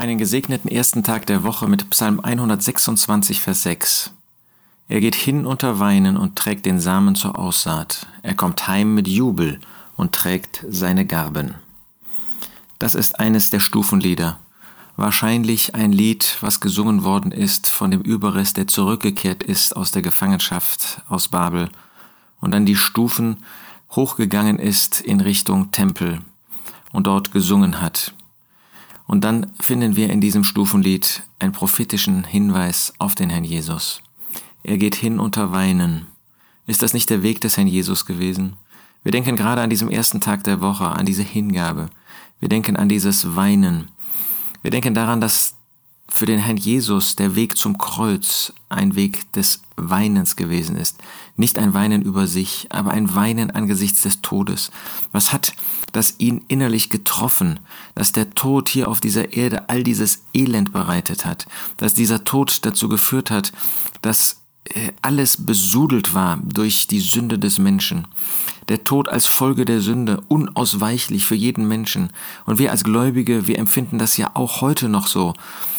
Einen gesegneten ersten Tag der Woche mit Psalm 126, Vers 6. Er geht hin unter Weinen und trägt den Samen zur Aussaat. Er kommt heim mit Jubel und trägt seine Garben. Das ist eines der Stufenlieder. Wahrscheinlich ein Lied, was gesungen worden ist von dem Überrest, der zurückgekehrt ist aus der Gefangenschaft aus Babel und an die Stufen hochgegangen ist in Richtung Tempel und dort gesungen hat. Und dann finden wir in diesem Stufenlied einen prophetischen Hinweis auf den Herrn Jesus. Er geht hin unter Weinen. Ist das nicht der Weg des Herrn Jesus gewesen? Wir denken gerade an diesem ersten Tag der Woche, an diese Hingabe. Wir denken an dieses Weinen. Wir denken daran, dass für den Herrn Jesus der Weg zum Kreuz ein Weg des Weinens gewesen ist. Nicht ein Weinen über sich, aber ein Weinen angesichts des Todes. Was hat das ihn innerlich getroffen, dass der Tod hier auf dieser Erde all dieses Elend bereitet hat, dass dieser Tod dazu geführt hat, dass äh, alles besudelt war durch die Sünde des Menschen. Der Tod als Folge der Sünde, unausweichlich für jeden Menschen. Und wir als Gläubige, wir empfinden das ja auch heute noch so.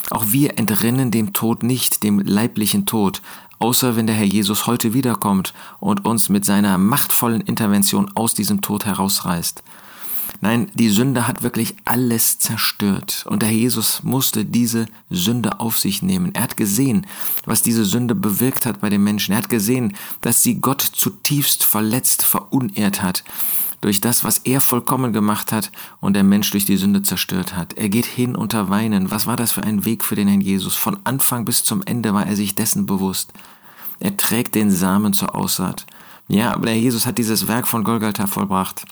Auch wir entrennen dem Tod nicht, dem leiblichen Tod, außer wenn der Herr Jesus heute wiederkommt und uns mit seiner machtvollen Intervention aus diesem Tod herausreißt. Nein, die Sünde hat wirklich alles zerstört. Und der Herr Jesus musste diese Sünde auf sich nehmen. Er hat gesehen, was diese Sünde bewirkt hat bei den Menschen. Er hat gesehen, dass sie Gott zutiefst verletzt, verunehrt hat durch das, was er vollkommen gemacht hat und der Mensch durch die Sünde zerstört hat. Er geht hin unter Weinen. Was war das für ein Weg für den Herrn Jesus? Von Anfang bis zum Ende war er sich dessen bewusst. Er trägt den Samen zur Aussaat. Ja, aber der Jesus hat dieses Werk von Golgatha vollbracht.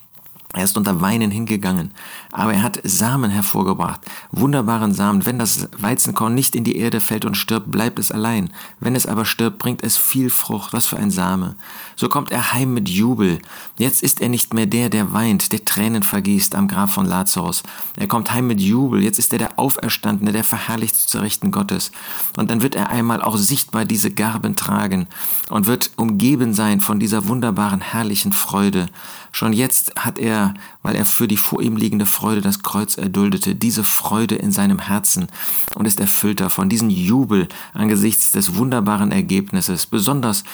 Er ist unter Weinen hingegangen, aber er hat Samen hervorgebracht, wunderbaren Samen. Wenn das Weizenkorn nicht in die Erde fällt und stirbt, bleibt es allein. Wenn es aber stirbt, bringt es viel Frucht. Was für ein Same. So kommt er heim mit Jubel. Jetzt ist er nicht mehr der, der weint, der Tränen vergießt am Grab von Lazarus. Er kommt heim mit Jubel. Jetzt ist er der Auferstandene, der verherrlicht zu Rechten Gottes. Und dann wird er einmal auch sichtbar diese Garben tragen und wird umgeben sein von dieser wunderbaren, herrlichen Freude. Schon jetzt hat er, weil er für die vor ihm liegende Freude das Kreuz erduldete, diese Freude in seinem Herzen und ist erfüllt davon, diesen Jubel angesichts des wunderbaren Ergebnisses, besonders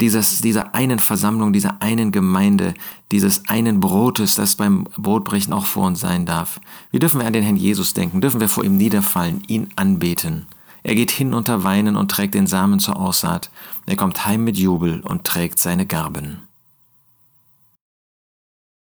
dieses, dieser einen Versammlung, dieser einen Gemeinde, dieses einen Brotes, das beim Brotbrechen auch vor uns sein darf. Wie dürfen wir an den Herrn Jesus denken? Dürfen wir vor ihm niederfallen, ihn anbeten? Er geht hin unter Weinen und trägt den Samen zur Aussaat. Er kommt heim mit Jubel und trägt seine Garben.